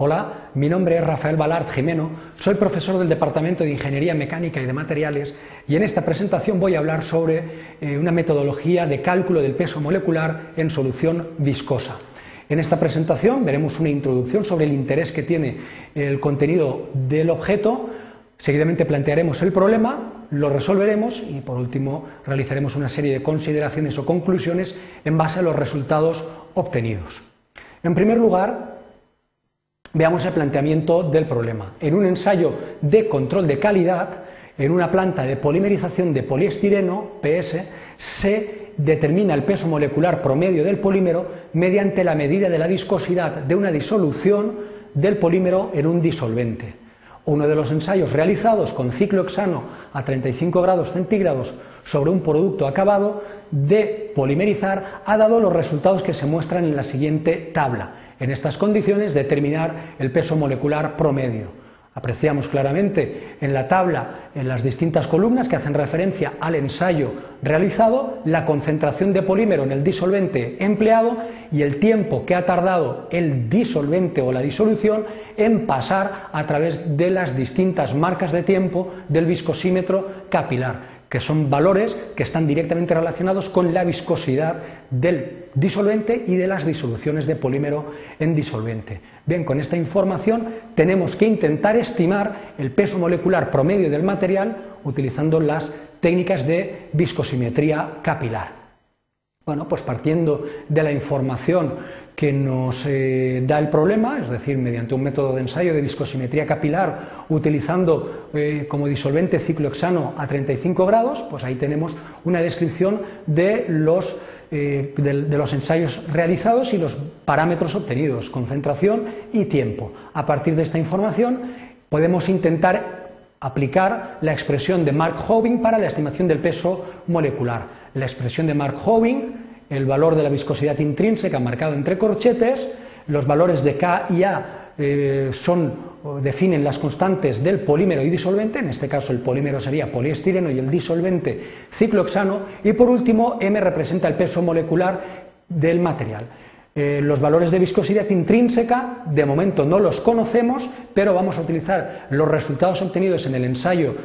Hola, mi nombre es Rafael Balart Jimeno, soy profesor del Departamento de Ingeniería Mecánica y de Materiales y en esta presentación voy a hablar sobre eh, una metodología de cálculo del peso molecular en solución viscosa. En esta presentación veremos una introducción sobre el interés que tiene el contenido del objeto, seguidamente plantearemos el problema, lo resolveremos y por último realizaremos una serie de consideraciones o conclusiones en base a los resultados obtenidos. En primer lugar, Veamos el planteamiento del problema. En un ensayo de control de calidad, en una planta de polimerización de poliestireno, PS, se determina el peso molecular promedio del polímero mediante la medida de la viscosidad de una disolución del polímero en un disolvente. Uno de los ensayos realizados con ciclohexano a 35 grados centígrados sobre un producto acabado de polimerizar ha dado los resultados que se muestran en la siguiente tabla. En estas condiciones determinar el peso molecular promedio. Apreciamos claramente en la tabla, en las distintas columnas que hacen referencia al ensayo realizado, la concentración de polímero en el disolvente empleado y el tiempo que ha tardado el disolvente o la disolución en pasar a través de las distintas marcas de tiempo del viscosímetro capilar que son valores que están directamente relacionados con la viscosidad del disolvente y de las disoluciones de polímero en disolvente. Bien, con esta información tenemos que intentar estimar el peso molecular promedio del material utilizando las técnicas de viscosimetría capilar. Bueno, pues partiendo de la información que nos eh, da el problema, es decir, mediante un método de ensayo de viscosimetría capilar utilizando eh, como disolvente ciclohexano a 35 grados, pues ahí tenemos una descripción de los, eh, de los ensayos realizados y los parámetros obtenidos, concentración y tiempo. A partir de esta información podemos intentar aplicar la expresión de Mark Hoving para la estimación del peso molecular la expresión de Mark Hoving, el valor de la viscosidad intrínseca marcado entre corchetes, los valores de K y A eh, son, definen las constantes del polímero y disolvente, en este caso el polímero sería poliestireno y el disolvente ciclohexano, y por último M representa el peso molecular del material. Eh, los valores de viscosidad intrínseca, de momento no los conocemos, pero vamos a utilizar los resultados obtenidos en el ensayo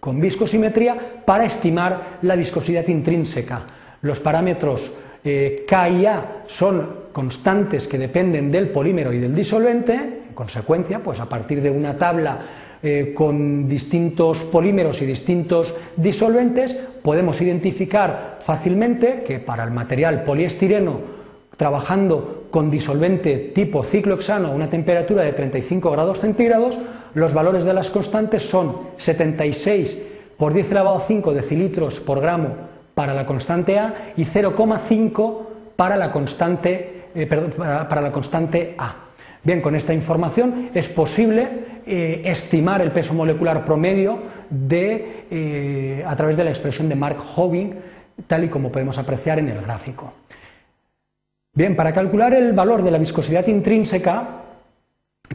con viscosimetría para estimar la viscosidad intrínseca. Los parámetros eh, K y A son constantes que dependen del polímero y del disolvente, en consecuencia, pues a partir de una tabla eh, con distintos polímeros y distintos disolventes, podemos identificar fácilmente que para el material poliestireno trabajando con disolvente tipo ciclohexano a una temperatura de 35 grados centígrados, los valores de las constantes son 76 por 10 elevado a 5 decilitros por gramo para la constante A y 0,5 para la constante, eh, para, la constante A. Bien, con esta información es posible eh, estimar el peso molecular promedio de, eh, a través de la expresión de Mark Hoving, tal y como podemos apreciar en el gráfico. Bien, para calcular el valor de la viscosidad intrínseca,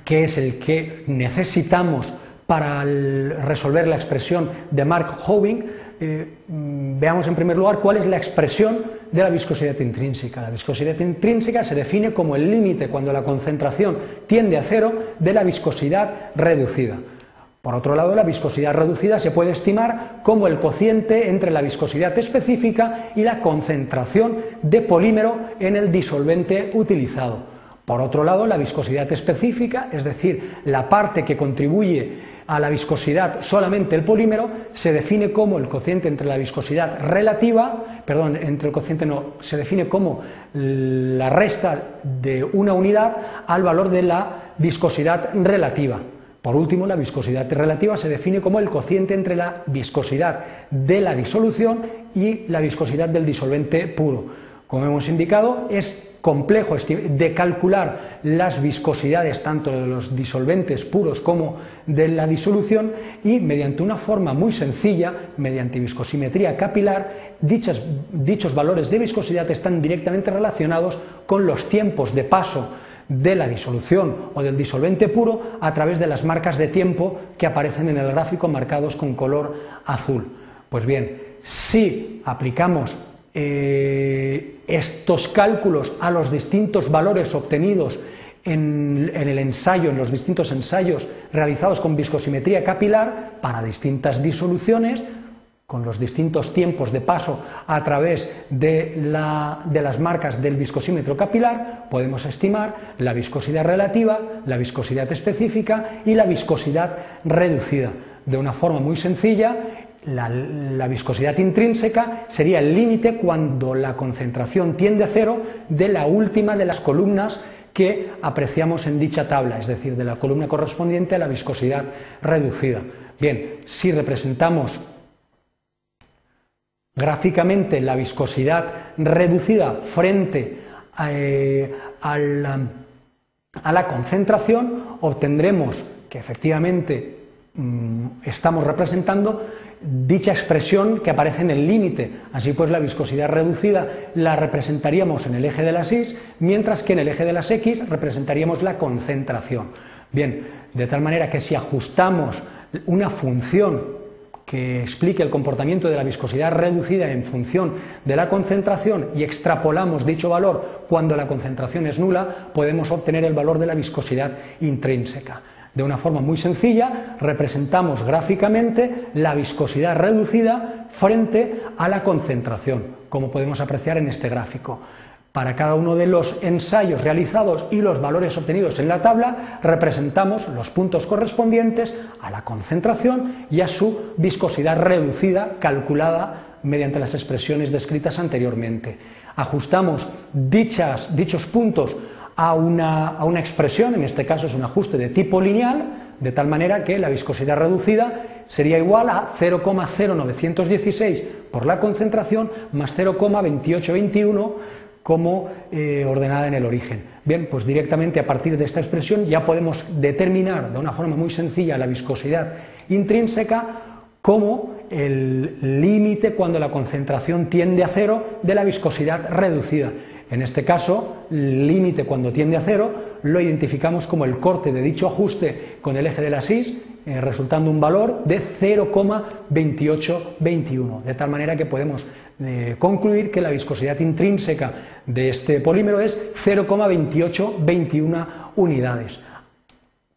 que es el que necesitamos para resolver la expresión de Mark Hoving, eh, mm, veamos en primer lugar cuál es la expresión de la viscosidad intrínseca. La viscosidad intrínseca se define como el límite cuando la concentración tiende a cero de la viscosidad reducida. Por otro lado, la viscosidad reducida se puede estimar como el cociente entre la viscosidad específica y la concentración de polímero en el disolvente utilizado. Por otro lado, la viscosidad específica, es decir, la parte que contribuye a la viscosidad solamente el polímero, se define como el cociente entre la viscosidad relativa, perdón, entre el cociente no, se define como la resta de una unidad al valor de la viscosidad relativa. Por último, la viscosidad relativa se define como el cociente entre la viscosidad de la disolución y la viscosidad del disolvente puro. Como hemos indicado, es complejo de calcular las viscosidades tanto de los disolventes puros como de la disolución y mediante una forma muy sencilla, mediante viscosimetría capilar, dichos valores de viscosidad están directamente relacionados con los tiempos de paso de la disolución o del disolvente puro a través de las marcas de tiempo que aparecen en el gráfico marcados con color azul. Pues bien, si aplicamos eh, estos cálculos a los distintos valores obtenidos en, el ensayo, en los distintos ensayos realizados con viscosimetría capilar para distintas disoluciones, con los distintos tiempos de paso a través de, de, las marcas del viscosímetro capilar, podemos estimar la viscosidad relativa, la viscosidad específica y la viscosidad reducida. De una forma muy sencilla, la, viscosidad intrínseca sería el límite cuando la concentración tiende a cero de la última de las columnas que apreciamos en dicha tabla, es decir, de la columna correspondiente a la viscosidad reducida. Bien, si representamos gráficamente la viscosidad reducida frente eh, a la concentración, obtendremos que efectivamente Mm, estamos representando dicha expresión que aparece en el límite. Así pues, la viscosidad reducida la representaríamos en el eje de las Y, mientras que en el eje de las X representaríamos la concentración. Bien, de tal manera que si ajustamos una función que explique el comportamiento de la viscosidad reducida en función de la concentración y extrapolamos dicho valor cuando la concentración es nula, podemos obtener el valor de la viscosidad intrínseca. De una forma muy sencilla, representamos gráficamente la viscosidad reducida frente a la concentración, como podemos apreciar en este gráfico. Para cada uno de los ensayos realizados y los valores obtenidos en la tabla, representamos los puntos correspondientes a la concentración y a su viscosidad reducida calculada mediante las expresiones descritas anteriormente. Ajustamos dichos puntos a una, expresión, en este caso es un ajuste de tipo lineal, de tal manera que la viscosidad reducida sería igual a 0,0916 por la concentración más 0,2821 como eh, ordenada en el origen. Bien, pues directamente a partir de esta expresión ya podemos determinar de una forma muy sencilla la viscosidad intrínseca como el límite cuando la concentración tiende a cero de la viscosidad reducida. En este caso, límite cuando tiende a cero lo identificamos como el corte de dicho ajuste con el eje de la SIS, eh, resultando un valor de 0,2821, de tal manera que podemos eh, concluir que la viscosidad intrínseca de este polímero es 0,2821 unidades.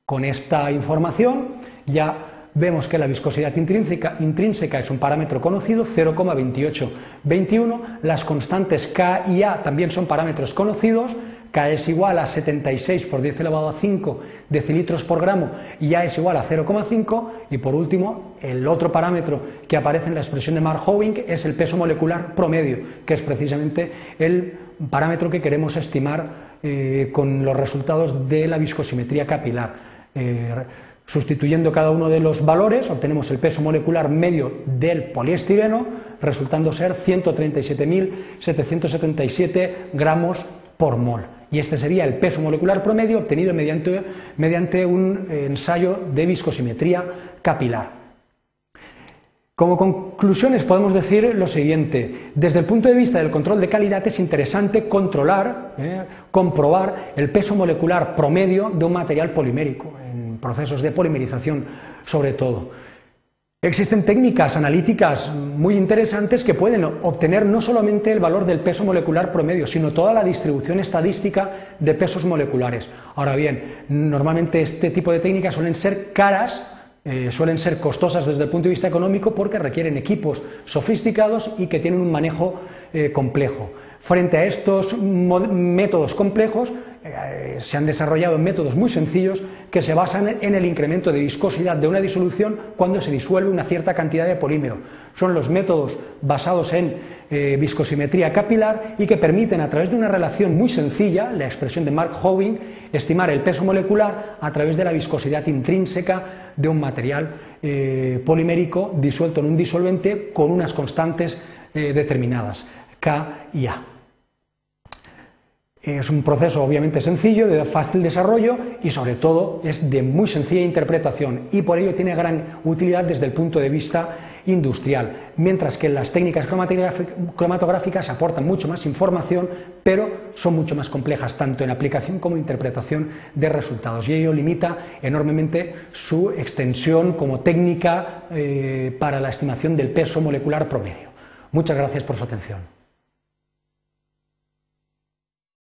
Con esta información ya vemos que la viscosidad intrínseca, es un parámetro conocido, 0,2821. Las constantes K y A también son parámetros conocidos. K es igual a 76 por 10 elevado a 5 decilitros por gramo y A es igual a 0,5. Y por último, el otro parámetro que aparece en la expresión de Mark-Howing es el peso molecular promedio, que es precisamente el parámetro que queremos estimar eh, con los resultados de la viscosimetría capilar. Eh, Sustituyendo cada uno de los valores, obtenemos el peso molecular medio del poliestireno, resultando ser 137.777 gramos por mol. Y este sería el peso molecular promedio obtenido mediante, mediante un ensayo de viscosimetría capilar. Como conclusiones podemos decir lo siguiente, desde el punto de vista del control de calidad es interesante controlar, eh, comprobar el peso molecular promedio de un material polimérico procesos de polimerización sobre todo. Existen técnicas analíticas muy interesantes que pueden obtener no solamente el valor del peso molecular promedio, sino toda la distribución estadística de pesos moleculares. Ahora bien, normalmente este tipo de técnicas suelen ser caras, eh, suelen ser costosas desde el punto de vista económico porque requieren equipos sofisticados y que tienen un manejo eh, complejo. Frente a estos métodos complejos, eh, se han desarrollado métodos muy sencillos que se basan en el incremento de viscosidad de una disolución cuando se disuelve una cierta cantidad de polímero. Son los métodos basados en eh, viscosimetría capilar y que permiten a través de una relación muy sencilla, la expresión de Mark Howing, estimar el peso molecular a través de la viscosidad intrínseca de un material eh, polimérico disuelto en un disolvente con unas constantes determinadas, K y A. Es un proceso obviamente sencillo, de fácil desarrollo y sobre todo es de muy sencilla interpretación y por ello tiene gran utilidad desde el punto de vista industrial, mientras que las técnicas cromatográficas aportan mucho más información, pero son mucho más complejas tanto en aplicación como en interpretación de resultados y ello limita enormemente su extensión como técnica eh, para la estimación del peso molecular promedio. Muchas gracias por su atención.